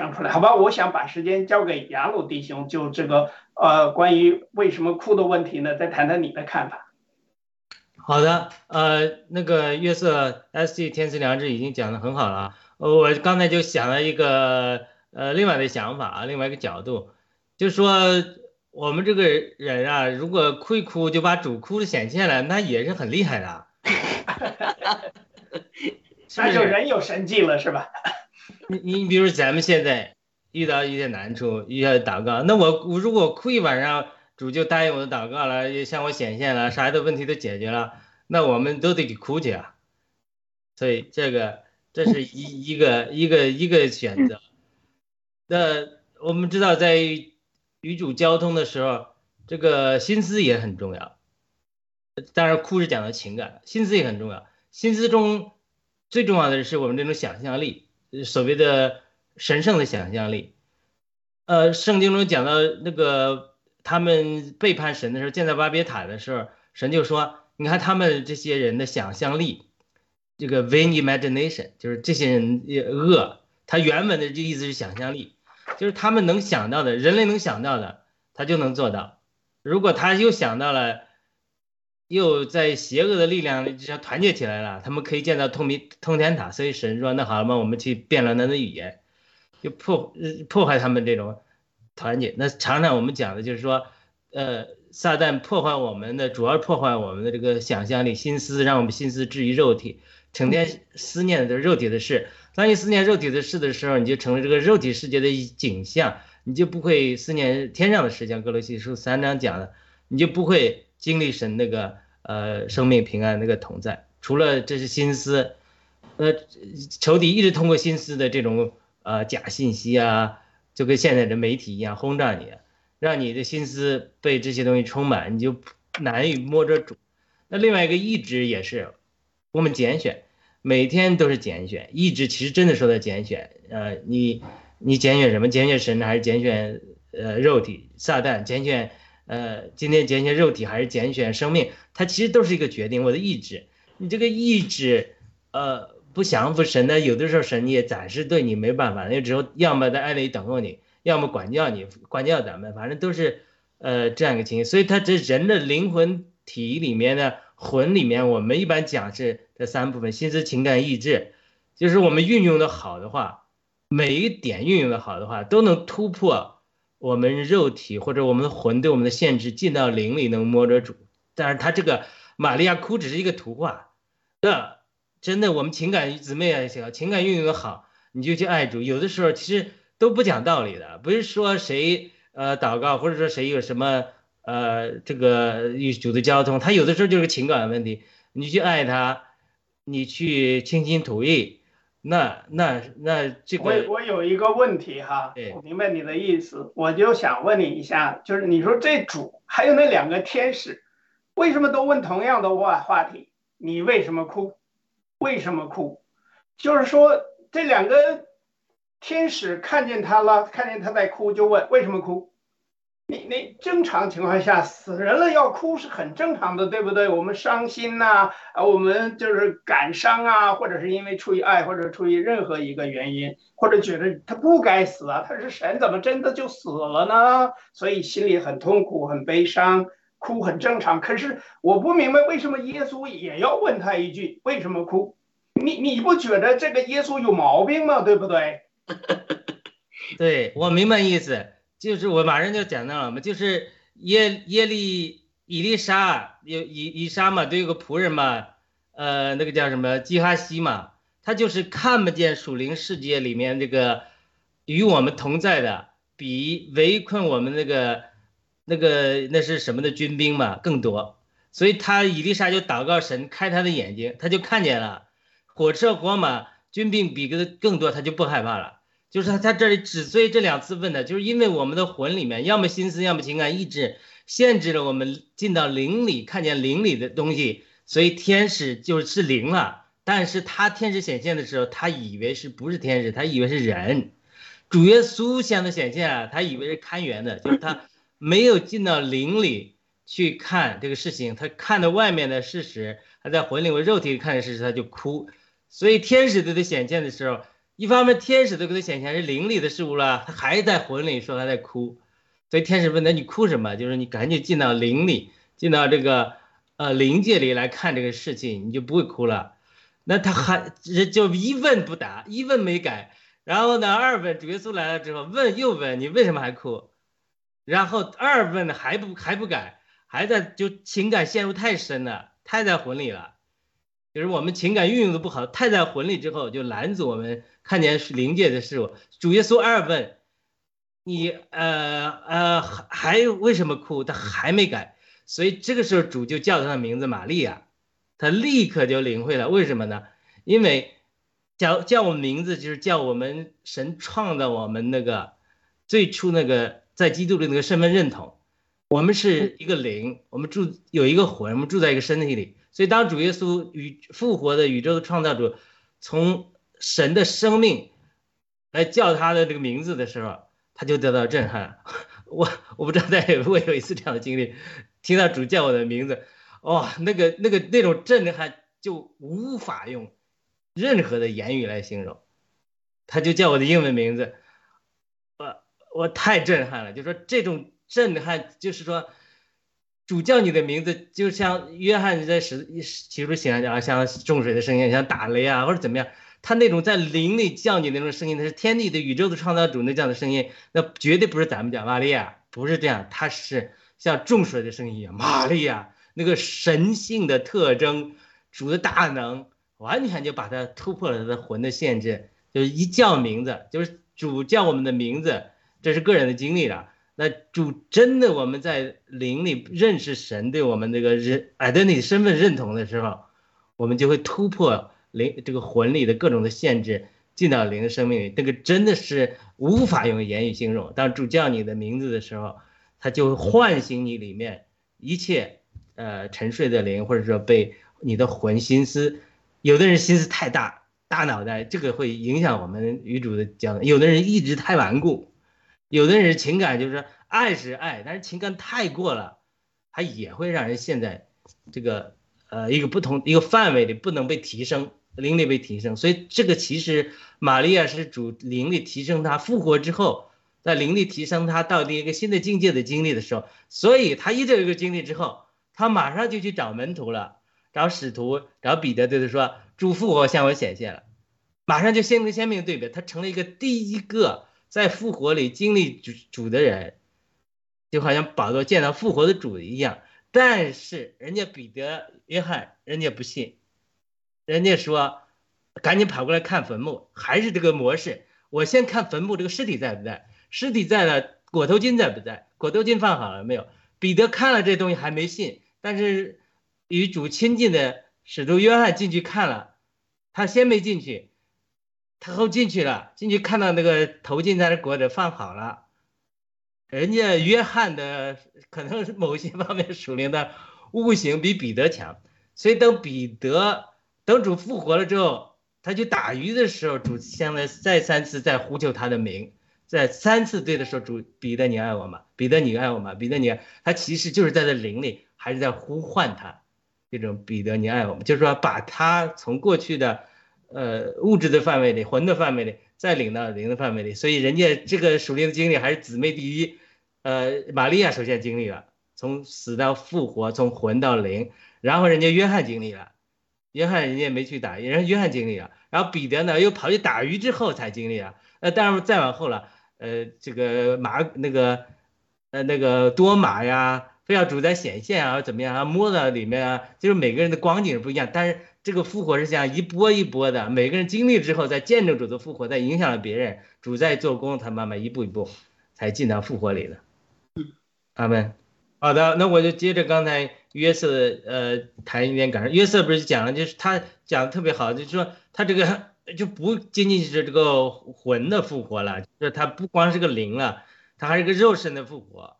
讲出来，好吧？我想把时间交给雅鲁弟兄，就这个呃，关于为什么哭的问题呢，再谈谈你的看法。好的，呃，那个月色 S G 天赐良知已经讲的很好了，我刚才就想了一个呃另外的想法啊，另外一个角度，就是说我们这个人啊，如果哭一哭就把主哭的显现了，那也是很厉害的。那就人有神迹了，是吧？你你比如咱们现在遇到一些难处，遇到祷告，那我我如果哭一晚上，主就答应我的祷告了，也向我显现了，啥的问题都解决了，那我们都得给哭去啊。所以这个这是一一个一个一个选择。那我们知道，在与主交通的时候，这个心思也很重要。当然，哭是讲的情感，心思也很重要。心思中最重要的是我们这种想象力。所谓的神圣的想象力，呃，圣经中讲到那个他们背叛神的时候，建造巴别塔的时候，神就说：“你看他们这些人的想象力，这个 vain imagination，就是这些人恶。他原本的这意思是想象力，就是他们能想到的，人类能想到的，他就能做到。如果他又想到了。”又在邪恶的力量之下团结起来了，他们可以建造通明通天塔。所以神说：“那好了嘛，我们去辩论他的语言，就破破坏他们这种团结。”那常常我们讲的就是说，呃，撒旦破坏我们的，主要破坏我们的这个想象力、心思，让我们心思置于肉体，成天思念的肉体的事。当你思念肉体的事的时候，你就成了这个肉体世界的景象，你就不会思念天上的事。像格罗西书三章讲的，你就不会。经历神那个呃生命平安那个同在，除了这是心思，呃仇敌一直通过心思的这种呃假信息啊，就跟现在的媒体一样轰炸你，让你的心思被这些东西充满，你就难以摸着主。那另外一个意志也是，我们拣选，每天都是拣选，意志其实真的说的拣选，呃你你拣选什么？拣选神还是拣选呃肉体撒旦？拣选。呃，今天拣选肉体还是拣选生命，它其实都是一个决定。我的意志，你这个意志，呃，不降服神呢，有的时候神也暂时对你没办法，那只有要么在爱里等候你，要么管教你，管教咱们，反正都是呃这样一个情形。所以，他这人的灵魂体里面呢，魂里面，我们一般讲是这三部分：心思、情感、意志。就是我们运用的好的话，每一点运用的好的话，都能突破。我们肉体或者我们的魂对我们的限制，进到灵里能摸着主，但是他这个玛利亚哭只是一个图画，那真的我们情感姊妹也行，情感运用的好，你就去爱主。有的时候其实都不讲道理的，不是说谁呃祷告或者说谁有什么呃这个与主的交通，他有的时候就是情感问题，你去爱他，你去倾心吐意。那那那这个，我我有一个问题哈，我明白你的意思，我就想问你一下，就是你说这主还有那两个天使，为什么都问同样的话话题？你为什么哭？为什么哭？就是说这两个天使看见他了，看见他在哭，就问为什么哭？你你正常情况下死人了要哭是很正常的，对不对？我们伤心呐，啊，我们就是感伤啊，或者是因为出于爱，或者出于任何一个原因，或者觉得他不该死啊，他是神，怎么真的就死了呢？所以心里很痛苦、很悲伤，哭很正常。可是我不明白为什么耶稣也要问他一句为什么哭？你你不觉得这个耶稣有毛病吗？对不对？对我明白意思。就是我马上就讲到了嘛，就是耶耶利以利沙有以以沙嘛，都有个仆人嘛，呃，那个叫什么基哈西嘛，他就是看不见属灵世界里面这个与我们同在的，比围困我们那个那个那是什么的军兵嘛更多，所以他以利沙就祷告神开他的眼睛，他就看见了火车火马军兵比个更多，他就不害怕了。就是他，他这里只追这两次问的，就是因为我们的魂里面，要么心思，要么情感意志，限制了我们进到灵里，看见灵里的东西，所以天使就是灵了。但是他天使显现的时候，他以为是不是天使，他以为是人。主耶稣向他显现啊，他以为是看园的，就是他没有进到灵里去看这个事情，他看到外面的事实，他在魂里或肉体看的事实，他就哭。所以天使对他显现的时候。一方面天使都给他显现是灵里的事物了，他还在魂里说他在哭，所以天使问他你哭什么？就是你赶紧进到灵里，进到这个呃灵界里来看这个事情，你就不会哭了。那他还就一问不答，一问没改。然后呢，二问主耶稣来了之后，问又问你为什么还哭？然后二问还不还不改，还在就情感陷入太深了，太在魂里了。就是我们情感运用的不好，太在魂里之后，就拦阻我们看见灵界的事物。主耶稣二问，你呃呃还还为什么哭？他还没改，所以这个时候主就叫他的名字玛利亚，他立刻就领会了。为什么呢？因为叫叫我们名字，就是叫我们神创造我们那个最初那个在基督的那个身份认同。我们是一个灵，我们住有一个魂，我们住在一个身体里。所以，当主耶稣与复活的宇宙的创造主，从神的生命来叫他的这个名字的时候，他就得到震撼。我我不知道大家有没有一次这样的经历，听到主叫我的名字，哇，那个那个那种震撼就无法用任何的言语来形容。他就叫我的英文名字，我我太震撼了。就说这种震撼，就是说。主叫你的名字，就像约翰在使起初显啊，像重水的声音，像打雷啊，或者怎么样，他那种在灵里叫你那种声音，那是天地的宇宙的创造主那叫的声音，那绝对不是咱们讲玛利亚，不是这样，他是像重水的声音一样，玛利亚那个神性的特征，主的大能，完全就把他突破了他的魂的限制，就是一叫名字，就是主叫我们的名字，这是个人的经历了。那主真的，我们在灵里认识神对我们这个人 identity 身份认同的时候，我们就会突破灵这个魂里的各种的限制，进到灵的生命里。这个真的是无法用言语形容。当主叫你的名字的时候，他就会唤醒你里面一切呃沉睡的灵，或者说被你的魂心思。有的人心思太大，大脑袋，这个会影响我们与主的交流；有的人意志太顽固。有的人情感就是爱是爱，但是情感太过了，他也会让人陷在这个呃一个不同一个范围里，不能被提升，灵力被提升。所以这个其实玛利亚是主灵力提升，他复活之后，在灵力提升他到另一个新的境界的经历的时候，所以他一这个经历之后，他马上就去找门徒了，找使徒，找彼得，对他说：“主复活向我显现了。”马上就鲜明鲜明对比，他成了一个第一个。在复活里经历主主的人，就好像保罗见到复活的主一样。但是人家彼得、约翰，人家不信，人家说赶紧跑过来看坟墓，还是这个模式。我先看坟墓，这个尸体在不在？尸体在了，裹头巾在不在？裹头巾放好了没有？彼得看了这东西还没信，但是与主亲近的使徒约翰进去看了，他先没进去。他后进去了，进去看到那个头巾在那裹着放好了，人家约翰的可能是某些方面属灵的悟性比彼得强，所以等彼得等主复活了之后，他去打鱼的时候，主现在再三次在呼求他的名，在三次对的时候，主彼得你爱我吗？彼得你爱我吗？彼得你爱他其实就是在这灵里还是在呼唤他，这种彼得你爱我吗？就是说把他从过去的。呃，物质的范围里，魂的范围里，再领到灵的范围里，所以人家这个属灵的经历还是姊妹第一。呃，玛利亚首先经历了从死到复活，从魂到灵，然后人家约翰经历了，约翰人家没去打，人家约翰经历了，然后彼得呢又跑去打鱼之后才经历了。那当然再往后了，呃，这个马那个呃那个多马呀，非要主宰显现啊，怎么样啊，摸到里面啊，就是每个人的光景不一样，但是。这个复活是这样一波一波的，每个人经历之后，再见证主的复活，再影响了别人，主在做工，他慢慢一步一步才进到复活里的。阿门。好的，那我就接着刚才约瑟呃谈一点感受。约瑟不是讲了，就是他讲的特别好，就是说他这个就不仅仅是这个魂的复活了，就是他不光是个灵了，他还是个肉身的复活。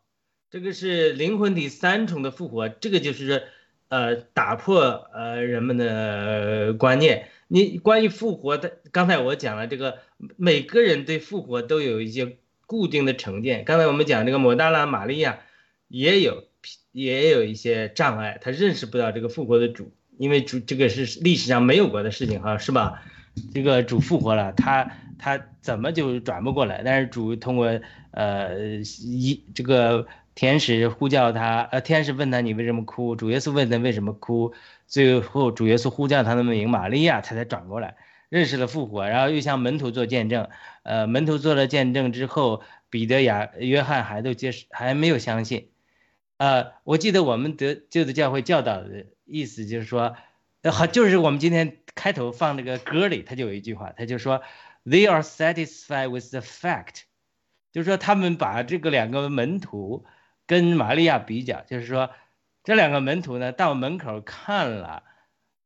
这个是灵魂体三重的复活，这个就是。呃，打破呃人们的观念。你关于复活的，刚才我讲了这个，每个人对复活都有一些固定的成见。刚才我们讲这个摩大拉玛利亚，也有也有一些障碍，他认识不到这个复活的主，因为主这个是历史上没有过的事情哈，是吧？这个主复活了，他他怎么就转不过来？但是主通过呃一这个天使呼叫他，呃天使问他你为什么哭？主耶稣问他为什么哭？最后主耶稣呼叫他的名玛利亚，他才转过来，认识了复活，然后又向门徒做见证。呃，门徒做了见证之后，彼得、雅、约翰还都接还没有相信。呃，我记得我们得旧的教会教导的意思就是说，好，就是我们今天开头放那个歌里，他就有一句话，他就说，They are satisfied with the fact，就是说他们把这个两个门徒跟玛利亚比较，就是说这两个门徒呢到门口看了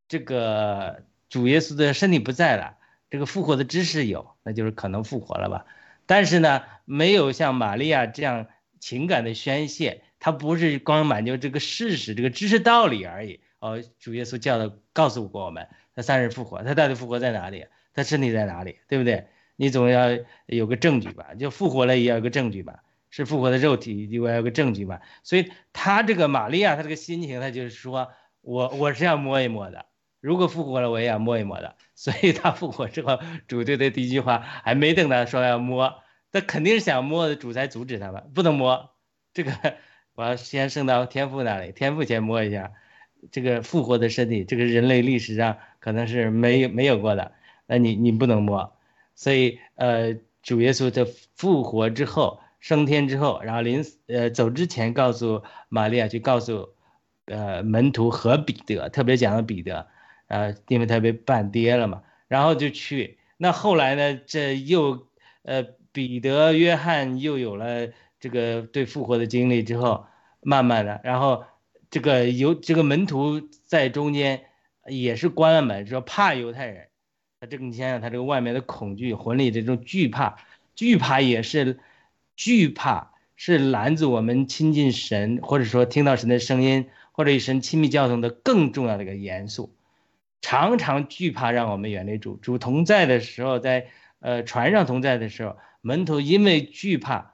这个主耶稣的身体不在了，这个复活的知识有，那就是可能复活了吧，但是呢没有像玛利亚这样情感的宣泄。他不是光满足这个事实、这个知识道理而已。哦，主耶稣教的告诉过我们，他三日复活，他到底复活在哪里？他身体在哪里？对不对？你总要有个证据吧？就复活了也要有个证据吧？是复活的肉体，就要有个证据吧？所以他这个玛利亚，他这个心情，他就是说我我是要摸一摸的，如果复活了，我也要摸一摸的。所以他复活之后，主对他第一句话还没等他说要摸，他肯定是想摸的，主才阻止他吧，不能摸这个。我要先升到天父那里，天父先摸一下这个复活的身体，这个人类历史上可能是没有没有过的，那你你不能摸。所以呃，主耶稣的复活之后，升天之后，然后临呃走之前告诉玛利亚就告诉呃门徒和彼得，特别讲了彼得，呃，因为他被半跌了嘛，然后就去。那后来呢，这又呃彼得、约翰又有了。这个对复活的经历之后，慢慢的，然后这个犹这个门徒在中间也是关了门，说怕犹太人。他这个你想想，他这个外面的恐惧，魂里这种惧怕，惧怕也是惧怕，是拦阻我们亲近神，或者说听到神的声音，或者与神亲密交通的更重要的一个元素。常常惧怕让我们远离主，主同在的时候，在呃船上同在的时候，门徒因为惧怕。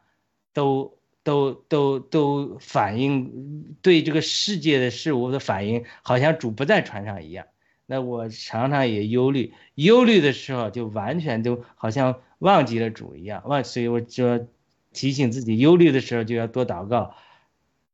都都都都反应对这个世界的事物的反应，好像主不在船上一样。那我常常也忧虑，忧虑的时候就完全都好像忘记了主一样。忘，所以我就提醒自己，忧虑的时候就要多祷告，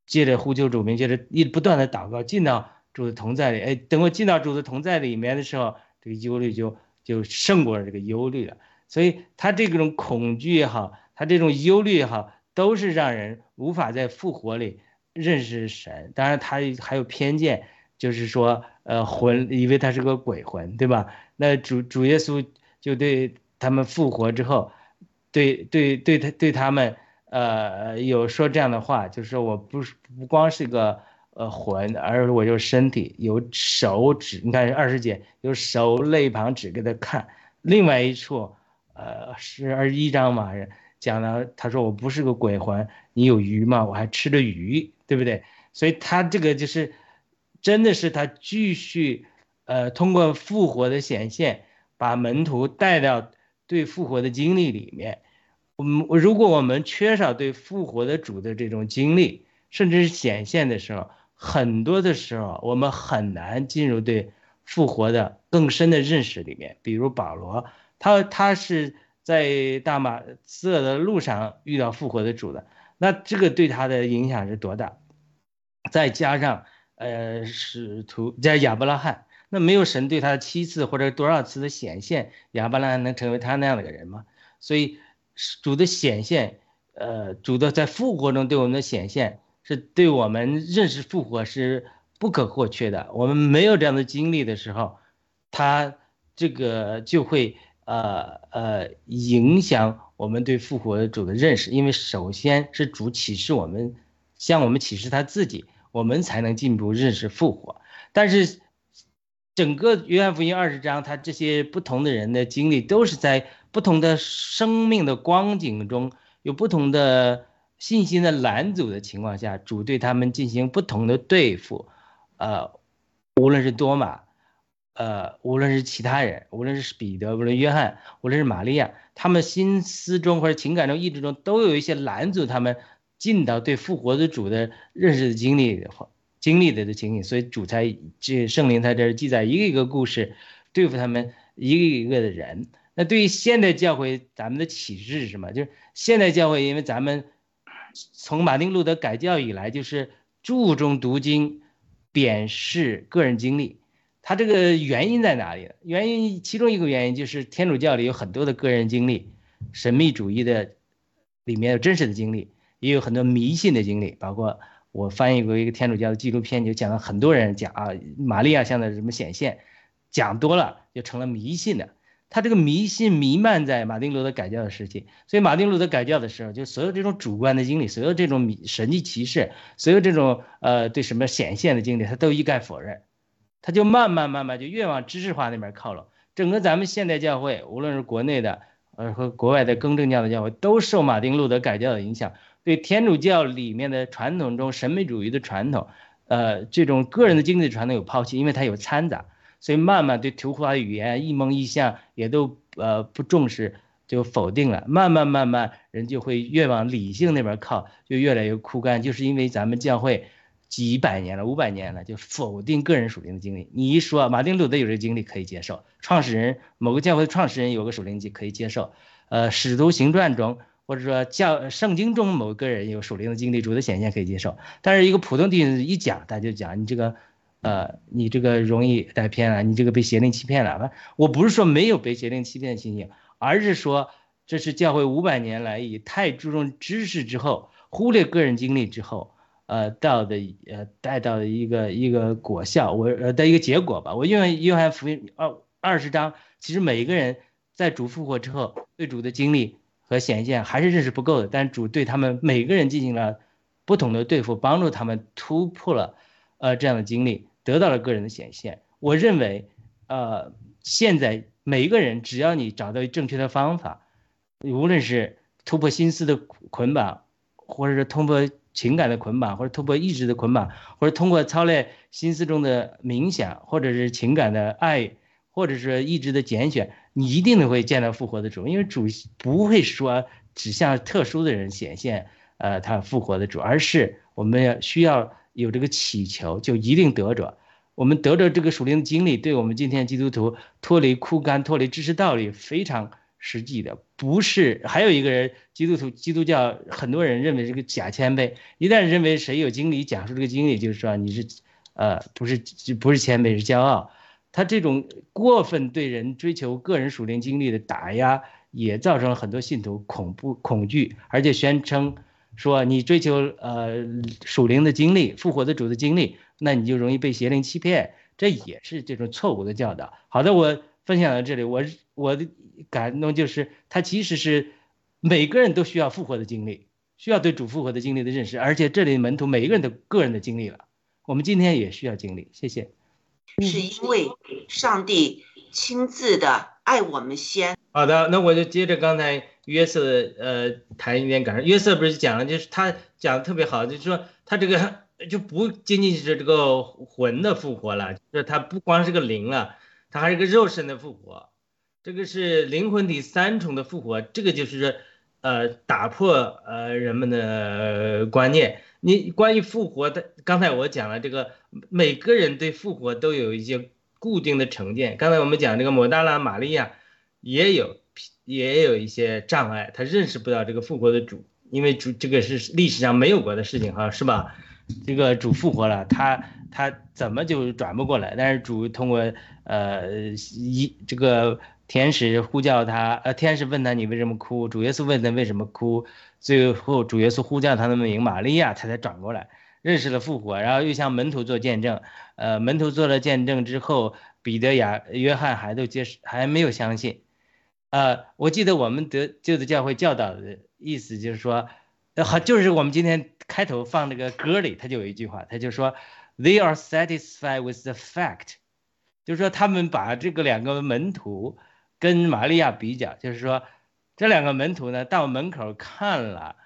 接着呼求主名，接着一不断的祷告，进到主的同在里。哎，等我进到主的同在里面的时候，这个忧虑就就胜过了这个忧虑了。所以他这种恐惧也好，他这种忧虑也好。都是让人无法在复活里认识神，当然他还有偏见，就是说，呃，魂以为他是个鬼魂，对吧？那主主耶稣就对他们复活之后，对对对他对他们，呃，有说这样的话，就是说我不是不光是个呃魂，而我有身体，有手指，你看二师姐有手肋旁指给他看，另外一处，呃，是二十一章嘛。讲了，他说我不是个鬼魂，你有鱼吗？我还吃着鱼，对不对？所以他这个就是，真的是他继续，呃，通过复活的显现，把门徒带到对复活的经历里面。我们如果我们缺少对复活的主的这种经历，甚至是显现的时候，很多的时候我们很难进入对复活的更深的认识里面。比如保罗，他他是。在大马色的路上遇到复活的主的，那这个对他的影响是多大？再加上，呃，使徒在亚伯拉罕，那没有神对他七次或者多少次的显现，亚伯拉罕能成为他那样的个人吗？所以，主的显现，呃，主的在复活中对我们的显现，是对我们认识复活是不可或缺的。我们没有这样的经历的时候，他这个就会。呃呃，影响我们对复活主的认识，因为首先是主启示我们，向我们启示他自己，我们才能进一步认识复活。但是，整个约翰福音二十章，他这些不同的人的经历，都是在不同的生命的光景中，有不同的信心的拦阻的情况下，主对他们进行不同的对付。呃，无论是多马。呃，无论是其他人，无论是彼得，无论约翰，无论是玛利亚，他们心思中或者情感中、意志中，都有一些拦阻他们进到对复活的主的认识的经历的经历的的情景，所以主才这圣灵在这记载一个一个故事，对付他们，一个一个的人。那对于现代教会，咱们的启示是什么？就是现代教会，因为咱们从马丁路德改教以来，就是注重读经，贬视个人经历。他这个原因在哪里？原因其中一个原因就是天主教里有很多的个人经历，神秘主义的里面有真实的经历，也有很多迷信的经历。包括我翻译过一个天主教的纪录片，就讲了很多人讲啊，玛利亚像的什么显现，讲多了就成了迷信的。他这个迷信弥漫在马丁路德改教的时期，所以马丁路德改教的时候，就所有这种主观的经历，所有这种神迹奇事，所有这种呃对什么显现的经历，他都一概否认。他就慢慢慢慢就越往知识化那边靠拢。整个咱们现代教会，无论是国内的，呃和国外的更正教的教会，都受马丁路德改教的影响，对天主教里面的传统中神秘主义的传统，呃这种个人的经历传统有抛弃，因为它有掺杂，所以慢慢对图画语言、一蒙一象也都呃不重视，就否定了。慢慢慢慢人就会越往理性那边靠，就越来越枯干，就是因为咱们教会。几百年了，五百年了，就否定个人属灵的经历。你一说马丁路德有这个经历可以接受，创始人某个教会的创始人有个属灵经可以接受，呃，使徒行传中或者说教圣经中某个人有属灵的经历，主的显现可以接受。但是一个普通弟兄一讲，他就讲你这个，呃，你这个容易带偏了，你这个被邪灵欺骗了。我不是说没有被邪灵欺骗的情形，而是说这是教会五百年来以太注重知识之后，忽略个人经历之后。呃，到的呃，带到的一个一个果效，我呃的一个结果吧。我因为约翰福音二二十章，其实每一个人在主复活之后，对主的经历和显现还是认识不够的，但主对他们每个人进行了不同的对付，帮助他们突破了呃这样的经历，得到了个人的显现。我认为，呃，现在每一个人只要你找到正确的方法，无论是突破心思的捆绑，或者是突破。情感的捆绑，或者突破意志的捆绑，或者通过操练心思中的冥想，或者是情感的爱，或者是意志的拣选，你一定会见到复活的主，因为主不会说只向特殊的人显现，呃，他复活的主，而是我们要需要有这个祈求，就一定得着。我们得着这个属灵的经历，对我们今天基督徒脱离枯干、脱离知识道理非常。实际的不是，还有一个人，基督徒、基督教很多人认为这个假谦卑。一旦认为谁有经历讲述这个经历，就是说你是，呃，不是不是谦卑是骄傲。他这种过分对人追求个人属灵经历的打压，也造成了很多信徒恐怖恐惧，而且宣称说你追求呃属灵的经历、复活的主的经历，那你就容易被邪灵欺骗。这也是这种错误的教导。好的，我分享到这里，我我的。感动就是，他其实是每个人都需要复活的经历，需要对主复活的经历的认识，而且这里门徒每一个人都个人的经历了，我们今天也需要经历。谢谢。是因为上帝亲自的爱我们先。好的，那我就接着刚才约瑟呃谈一点感受。约瑟不是讲了，就是他讲的特别好，就是说他这个 就不仅仅是这个魂的复活了，就是他不光是个灵了，他还是个肉身的复活。这个是灵魂体三重的复活，这个就是呃打破呃人们的观念。你关于复活的，刚才我讲了这个，每个人对复活都有一些固定的成见。刚才我们讲这个摩大拉玛利亚也有也有一些障碍，他认识不到这个复活的主，因为主这个是历史上没有过的事情哈，是吧？这个主复活了，他他怎么就转不过来？但是主通过呃一这个。天使呼叫他，呃，天使问他你为什么哭？主耶稣问他为什么哭？最后主耶稣呼叫他的名玛利亚，他才转过来，认识了复活，然后又向门徒做见证。呃，门徒做了见证之后，彼得、雅、约翰还都接，还没有相信。呃，我记得我们得旧的教会教导的意思就是说，好，就是我们今天开头放那个歌里，他就有一句话，他就说，They are satisfied with the fact，就是说他们把这个两个门徒。跟玛利亚比较，就是说，这两个门徒呢，到门口看了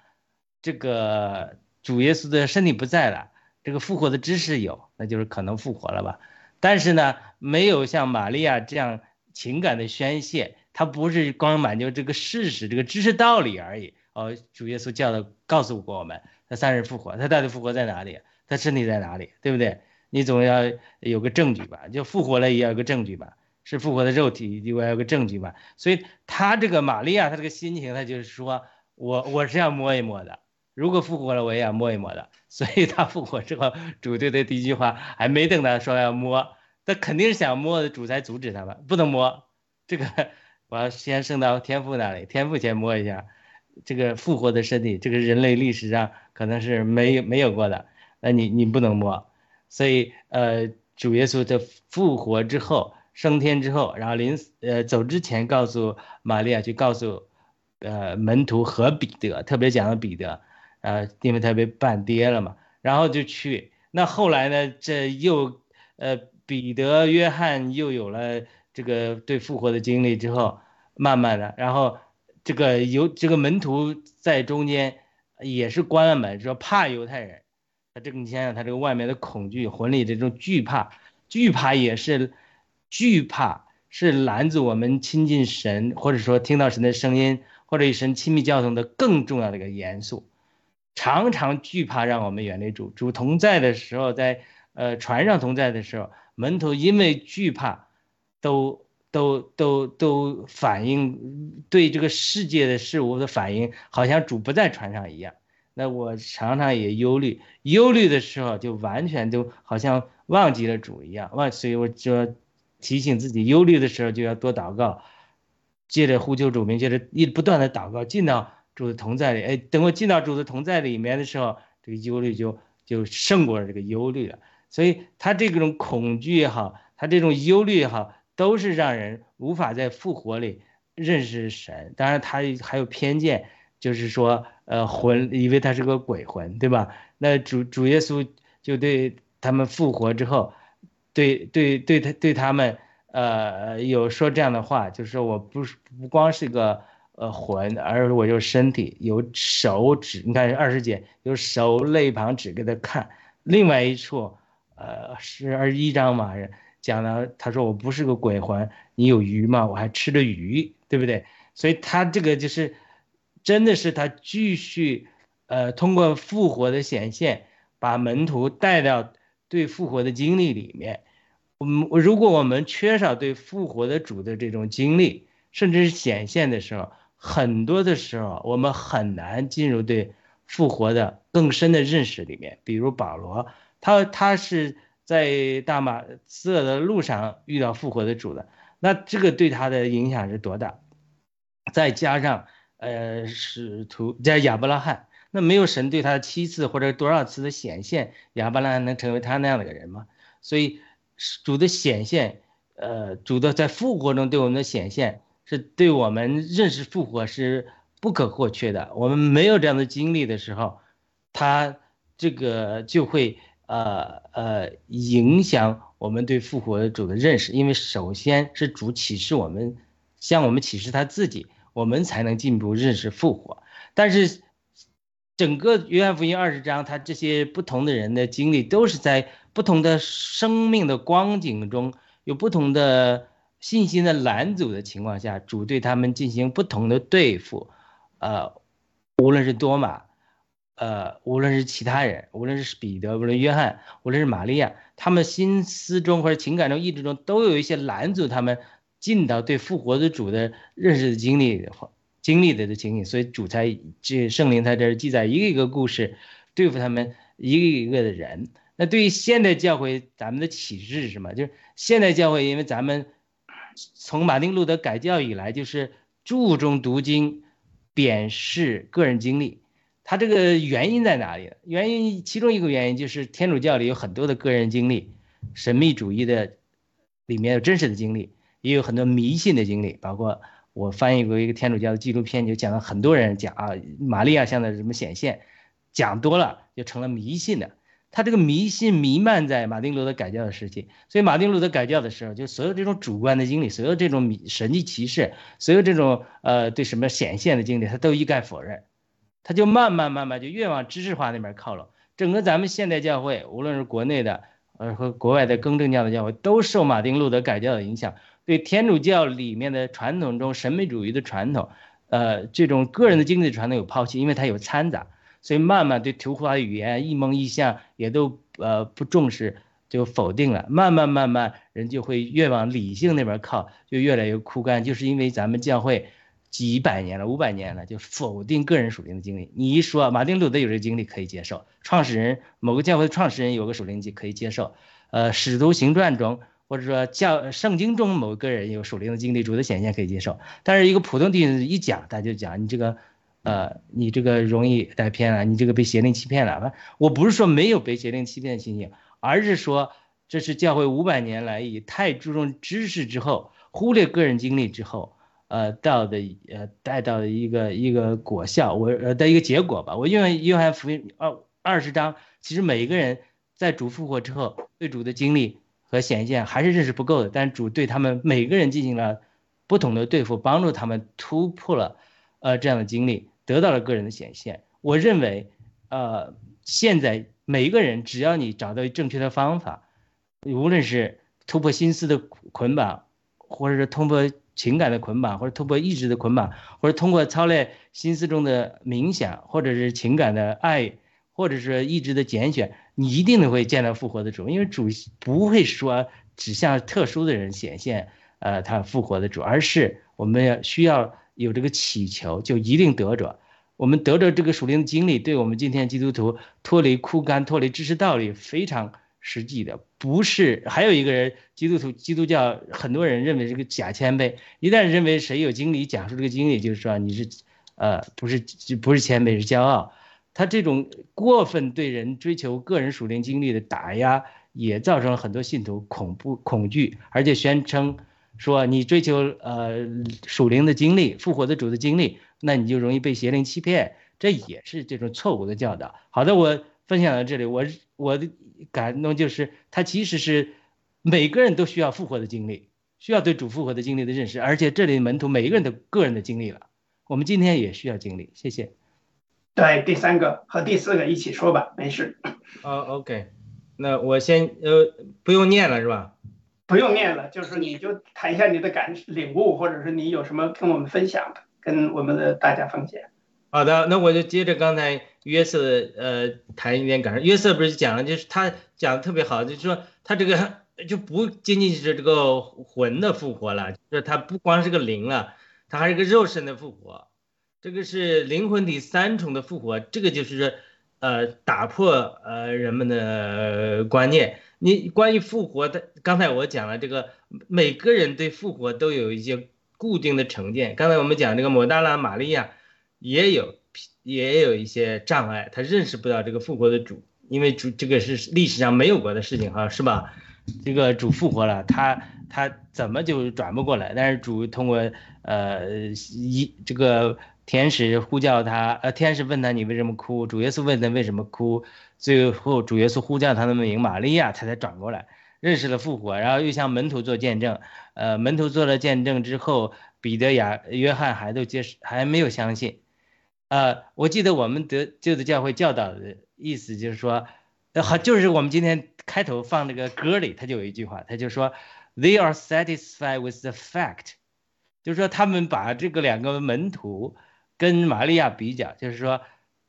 这个主耶稣的身体不在了，这个复活的知识有，那就是可能复活了吧。但是呢，没有像玛利亚这样情感的宣泄，他不是光满足这个事实、这个知识道理而已。哦，主耶稣教的告诉过我们，他三日复活，他到底复活在哪里？他身体在哪里？对不对？你总要有个证据吧？就复活了也要有个证据吧？是复活的肉体，我有个证据吧。所以他这个玛利亚，他这个心情，他就是说我我是要摸一摸的，如果复活了，我也要摸一摸的。所以他复活之后，主对他第一句话还没等他说要摸，他肯定是想摸的，主才阻止他吧，不能摸这个，我要先升到天父那里，天父先摸一下这个复活的身体，这个人类历史上可能是没没有过的，那你你不能摸。所以呃，主耶稣的复活之后。升天之后，然后临呃走之前，告诉玛利亚去告诉，呃门徒和彼得，特别讲了彼得，呃因为他被半跌了嘛，然后就去。那后来呢，这又呃彼得、约翰又有了这个对复活的经历之后，慢慢的，然后这个犹这个门徒在中间也是关了门，说怕犹太人。他这个你想想，他这个外面的恐惧、魂里这种惧怕，惧怕也是。惧怕是拦阻我们亲近神，或者说听到神的声音，或者与神亲密交通的更重要的一个元素。常常惧怕让我们远离主。主同在的时候，在呃船上同在的时候，门徒因为惧怕，都都都都反应对这个世界的事物的反应，好像主不在船上一样。那我常常也忧虑，忧虑的时候就完全就好像忘记了主一样。忘，所以我就。提醒自己忧虑的时候就要多祷告，接着呼求主名，接着一不断的祷告，进到主的同在里。哎，等我进到主的同在里面的时候，这个忧虑就就胜过了这个忧虑了。所以他这种恐惧也好，他这种忧虑也好，都是让人无法在复活里认识神。当然，他还有偏见，就是说，呃，魂以为他是个鬼魂，对吧？那主主耶稣就对他们复活之后。对对对，他对他们，呃，有说这样的话，就是说我不是不光是个呃魂，而我有身体，有手指。你看二十节有手肋旁指给他看。另外一处，呃，是二十一章嘛，讲了他说我不是个鬼魂，你有鱼吗？我还吃着鱼，对不对？所以他这个就是真的是他继续，呃，通过复活的显现，把门徒带到。对复活的经历里面，我们如果我们缺少对复活的主的这种经历，甚至是显现的时候，很多的时候我们很难进入对复活的更深的认识里面。比如保罗，他他是在大马色的路上遇到复活的主的，那这个对他的影响是多大？再加上呃使徒在亚伯拉罕。那没有神对他七次或者多少次的显现，亚伯拉罕能成为他那样的个人吗？所以主的显现，呃，主的在复活中对我们的显现，是对我们认识复活是不可或缺的。我们没有这样的经历的时候，他这个就会呃呃影响我们对复活主的认识，因为首先是主启示我们，向我们启示他自己，我们才能进一步认识复活。但是。整个约翰福音二十章，他这些不同的人的经历，都是在不同的生命的光景中，有不同的信心的拦阻的情况下，主对他们进行不同的对付。呃，无论是多马，呃，无论是其他人，无论是彼得，无论约翰，无论是玛利亚，他们心思中或者情感中、意志中，都有一些拦阻他们进到对复活的主的认识的经历的话。经历的的经历，所以主才这圣灵在这儿记载一个一个故事，对付他们一个一个的人。那对于现代教会，咱们的启示是什么？就是现代教会，因为咱们从马丁路德改教以来，就是注重读经，贬释个人经历。他这个原因在哪里？原因其中一个原因就是天主教里有很多的个人经历，神秘主义的里面有真实的经历，也有很多迷信的经历，包括。我翻译过一个天主教的纪录片，就讲了很多人讲啊，玛利亚像的什么显现，讲多了就成了迷信的。他这个迷信弥漫在马丁路德改教的时期，所以马丁路德改教的时候，就所有这种主观的经历，所有这种神迹奇事，所有这种呃对什么显现的经历，他都一概否认。他就慢慢慢慢就越往知识化那边靠拢。整个咱们现代教会，无论是国内的呃和国外的更正教的教会，都受马丁路德改教的影响。对天主教里面的传统中神秘主义的传统，呃，这种个人的经历传统有抛弃，因为它有掺杂，所以慢慢对图画语言、一蒙一象也都呃不重视，就否定了，慢慢慢慢人就会越往理性那边靠，就越来越枯干，就是因为咱们教会几百年了，五百年了，就否定个人属灵的经历。你一说马丁路德有这个经历可以接受，创始人某个教会的创始人有个属灵经可以接受，呃，使徒行传中或者说教圣经中某个人有属灵的经历，主的显现可以接受，但是一个普通弟兄一讲，他就讲你这个。呃，你这个容易带偏了，你这个被邪灵欺骗了。我不是说没有被邪灵欺骗的情形，而是说这是教会五百年来以太注重知识之后，忽略个人经历之后，呃，到的呃带到的一个一个果效，我呃的一个结果吧。我因为约翰福音二二十章，其实每一个人在主复活之后，对主的经历和显现还是认识不够的，但主对他们每个人进行了不同的对付，帮助他们突破了呃这样的经历。得到了个人的显现，我认为，呃，现在每一个人只要你找到正确的方法，无论是突破心思的捆绑，或者是突破情感的捆绑，或者突破意志的捆绑，或者通过操练心思中的冥想，或者是情感的爱，或者是意志的拣选，你一定都会见到复活的主，因为主不会说只向特殊的人显现，呃，他复活的主，而是我们要需要有这个祈求，就一定得着。我们得着这个属灵的经历，对我们今天基督徒脱离枯干、脱离知识道理非常实际的。不是还有一个人，基督徒、基督教很多人认为这个假谦卑，一旦认为谁有经历讲述这个经历，就是说你是，呃，不是不是谦卑是骄傲。他这种过分对人追求个人属灵经历的打压，也造成了很多信徒恐怖恐惧，而且宣称说你追求呃属灵的经历、复活的主的经历。那你就容易被邪灵欺骗，这也是这种错误的教导。好的，我分享到这里，我我的感动就是，他其实是每个人都需要复活的经历，需要对主复活的经历的认识，而且这里门徒每一个人的个人的经历了，我们今天也需要经历。谢谢。对，第三个和第四个一起说吧，没事。哦，OK，那我先呃不用念了是吧？不用念了，就是你就谈一下你的感领悟，或者是你有什么跟我们分享的。跟我们的大家分享。好的，那我就接着刚才约瑟呃谈一点感受。约瑟不是讲了，就是他讲的特别好，就是说他这个 就不仅仅是这个魂的复活了，就是他不光是个灵了，他还是个肉身的复活。这个是灵魂体三重的复活，这个就是呃打破呃人们的观念。你关于复活的，刚才我讲了这个，每个人对复活都有一些。固定的成见，刚才我们讲这个摩大拉玛利亚也有也有一些障碍，他认识不到这个复活的主，因为主这个是历史上没有过的事情哈，是吧？这个主复活了，他他怎么就转不过来？但是主通过呃一这个天使呼叫他，呃天使问他你为什么哭？主耶稣问他为什么哭？最后主耶稣呼叫他的名玛利亚，他才转过来。认识了复活，然后又向门徒做见证，呃，门徒做了见证之后，彼得、雅、约翰还都接受，还没有相信。呃，我记得我们得旧的教会教导的意思就是说，好，就是我们今天开头放那个歌里，他就有一句话，他就说，They are satisfied with the fact，就是说他们把这个两个门徒跟玛利亚比较，就是说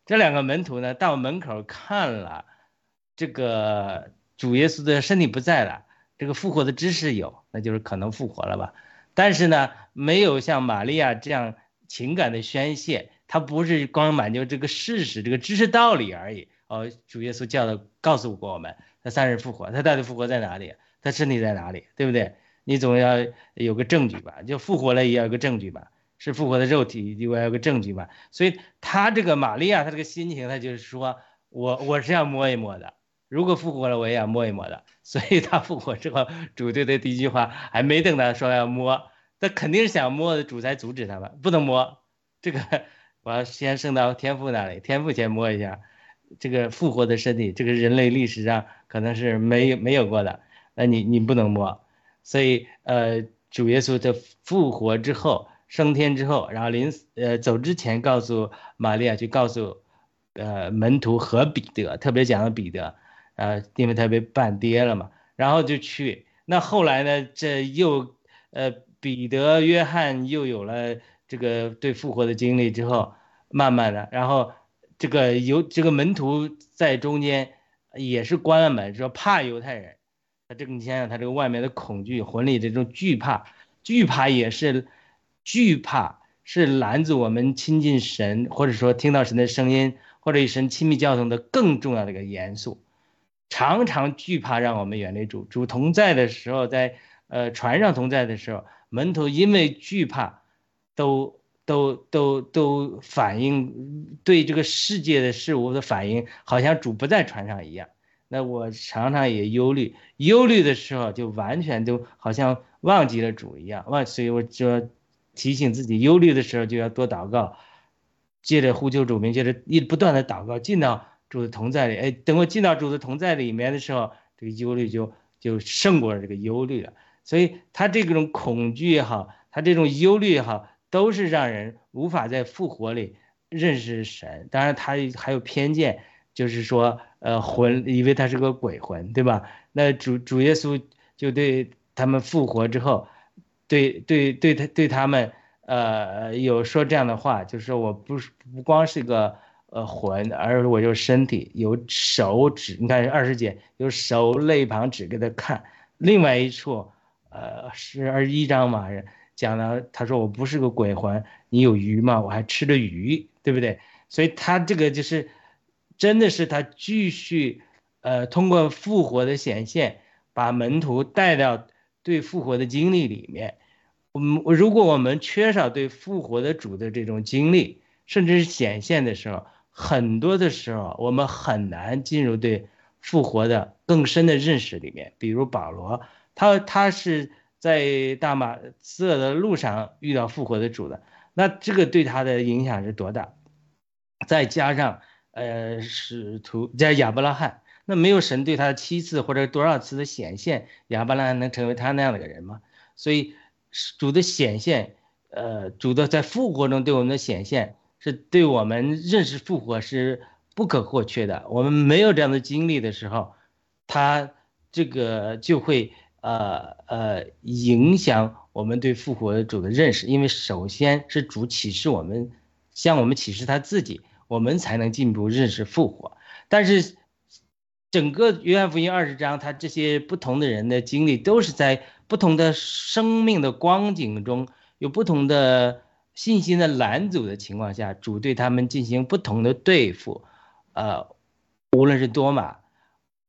这两个门徒呢到门口看了这个。主耶稣的身体不在了，这个复活的知识有，那就是可能复活了吧。但是呢，没有像玛利亚这样情感的宣泄，他不是光满足这个事实、这个知识道理而已。哦，主耶稣教的告诉过我们，他三日复活，他到底复活在哪里？他身体在哪里？对不对？你总要有个证据吧？就复活了也要有个证据吧？是复活的肉体，就要有个证据吧？所以他这个玛利亚，他这个心情，他就是说我我是要摸一摸的。如果复活了，我也要摸一摸的。所以他复活之后，主对的第一句话还没等他说要摸，他肯定是想摸的，主才阻止他吧，不能摸。这个我要先升到天父那里，天父先摸一下这个复活的身体，这个人类历史上可能是没有没有过的，那你你不能摸。所以呃，主耶稣在复活之后升天之后，然后临呃走之前告诉玛利亚去告诉呃门徒和彼得，特别讲了彼得。呃，因为他被办跌了嘛，然后就去。那后来呢？这又，呃，彼得、约翰又有了这个对复活的经历之后，慢慢的，然后这个犹这个门徒在中间也是关了门，说怕犹太人，他这个你想想，他这个外面的恐惧，魂里这种惧怕，惧怕也是惧怕，是拦阻我们亲近神，或者说听到神的声音，或者与神亲密交通的更重要的一个元素。常常惧怕让我们远离主，主同在的时候，在呃船上同在的时候，门徒因为惧怕，都都都都反应对这个世界的事物的反应，好像主不在船上一样。那我常常也忧虑，忧虑的时候就完全都好像忘记了主一样，忘，所以我就提醒自己，忧虑的时候就要多祷告，接着呼求主名，接着一不断的祷告，进到主的同在里。哎，等我进到主的同在里面的时候，这个忧虑就就胜过了这个忧虑了。所以他这种恐惧也好，他这种忧虑也好，都是让人无法在复活里认识神。当然，他还有偏见。就是说，呃，魂以为他是个鬼魂，对吧？那主主耶稣就对他们复活之后，对对对他对他们，呃，有说这样的话，就是我不是不光是个呃魂，而我就身体有手指，你看二十节有手肋旁指给他看。另外一处，呃，是二十一章嘛，讲了他说我不是个鬼魂，你有鱼吗？我还吃着鱼，对不对？所以他这个就是。真的是他继续，呃，通过复活的显现，把门徒带到对复活的经历里面。我们如果我们缺少对复活的主的这种经历，甚至是显现的时候，很多的时候我们很难进入对复活的更深的认识里面。比如保罗，他他是在大马色的路上遇到复活的主的，那这个对他的影响是多大？再加上。呃，使徒在亚伯拉罕，那没有神对他七次或者多少次的显现，亚伯拉罕能成为他那样的个人吗？所以主的显现，呃，主的在复活中对我们的显现，是对我们认识复活是不可或缺的。我们没有这样的经历的时候，他这个就会呃呃影响我们对复活主的认识，因为首先是主启示我们，向我们启示他自己。我们才能进一步认识复活，但是整个约翰福音二十章，他这些不同的人的经历，都是在不同的生命的光景中，有不同的信心的拦阻的情况下，主对他们进行不同的对付。呃，无论是多马，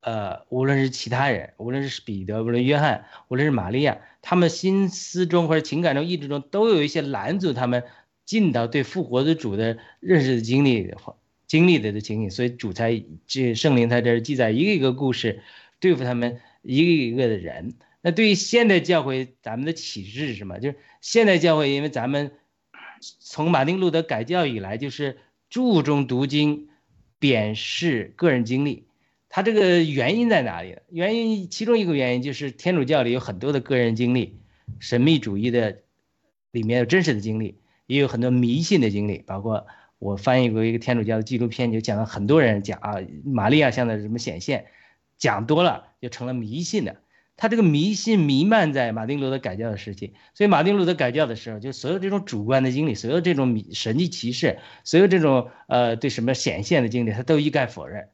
呃，无论是其他人，无论是彼得，无论约翰，无论是玛利亚，他们心思中或者情感中、意志中，都有一些拦阻他们。进到对复活的主的认识的经历的话，经历的的经历，所以主才这圣灵在这记载一个一个故事，对付他们一个一个的人。那对于现代教会，咱们的启示是什么？就是现代教会，因为咱们从马丁路德改教以来，就是注重读经，贬视个人经历。他这个原因在哪里？原因其中一个原因就是天主教里有很多的个人经历，神秘主义的里面有真实的经历。也有很多迷信的经历，包括我翻译过一个天主教的纪录片，就讲了很多人讲啊，玛利亚像的什么显现，讲多了就成了迷信的。他这个迷信弥漫在马丁路德改教的时期，所以马丁路德改教的时候，就所有这种主观的经历，所有这种神迹奇事，所有这种呃对什么显现的经历，他都一概否认，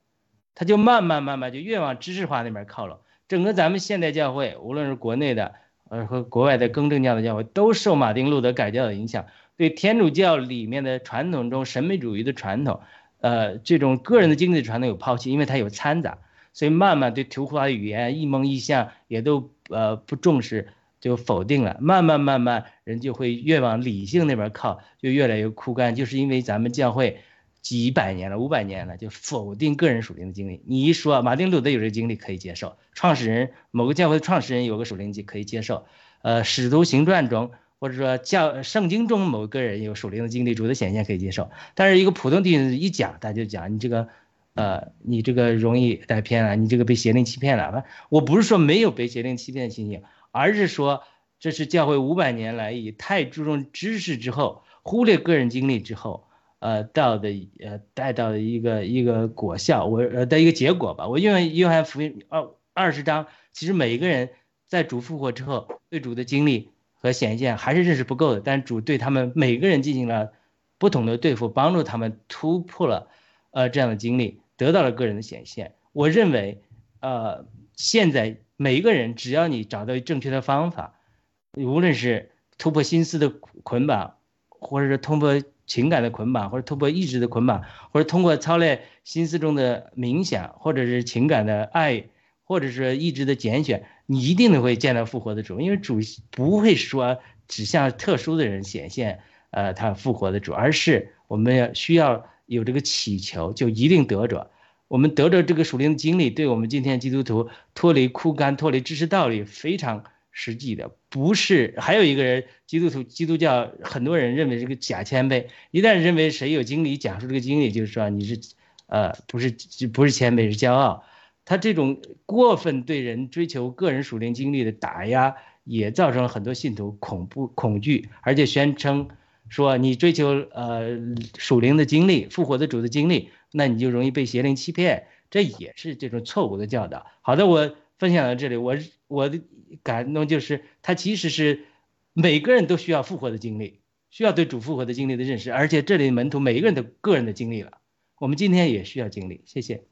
他就慢慢慢慢就越往知识化那边靠拢。整个咱们现代教会，无论是国内的呃和国外的更正教的教会，都受马丁路德改教的影响。对天主教里面的传统中神秘主义的传统，呃，这种个人的经济传统有抛弃，因为它有掺杂，所以慢慢对图画语言、一梦一象也都呃不重视，就否定了。慢慢慢慢，人就会越往理性那边靠，就越来越枯干。就是因为咱们教会几百年了、五百年了，就否定个人属灵的经历。你一说马丁路德有这个经历可以接受，创始人某个教会的创始人有个属灵经可以接受，呃，使徒行传中。或者说教圣经中某个人有属灵的经历，主的显现可以接受，但是一个普通弟兄一讲，他就讲你这个，呃，你这个容易带偏了，你这个被邪灵欺骗了。我不是说没有被邪灵欺骗的情形，而是说这是教会五百年来以太注重知识之后，忽略个人经历之后，呃，到的呃带到的一个一个果效，我呃的一个结果吧。我因为约翰福音二二十章，其实每一个人在主复活之后对主的经历。和显现还是认识不够的，但主对他们每个人进行了不同的对付，帮助他们突破了，呃，这样的经历，得到了个人的显现。我认为，呃，现在每一个人只要你找到正确的方法，无论是突破心思的捆绑，或者是通过情感的捆绑，或者突破意志的捆绑，或者通过操练心思中的冥想，或者是情感的爱，或者是意志的拣选，你一定会见到复活的主，因为主不会说只向特殊的人显现，呃，他复活的主，而是我们要需要有这个祈求，就一定得着。我们得着这个属灵的经历，对我们今天基督徒脱离枯干、脱离知识道理非常实际的。不是还有一个人，基督徒、基督教很多人认为这个假谦卑。一旦认为谁有经历讲述这个经历，就是说你是，呃，不是不是谦卑是骄傲。他这种过分对人追求个人属灵经历的打压，也造成了很多信徒恐怖、恐惧，而且宣称说你追求呃属灵的经历、复活的主的经历。那你就容易被邪灵欺骗，这也是这种错误的教导。好的，我分享到这里，我我的感动就是，他其实是每个人都需要复活的经历，需要对主复活的经历的认识，而且这里门徒每一个人的个人的经历了，我们今天也需要经历。谢谢。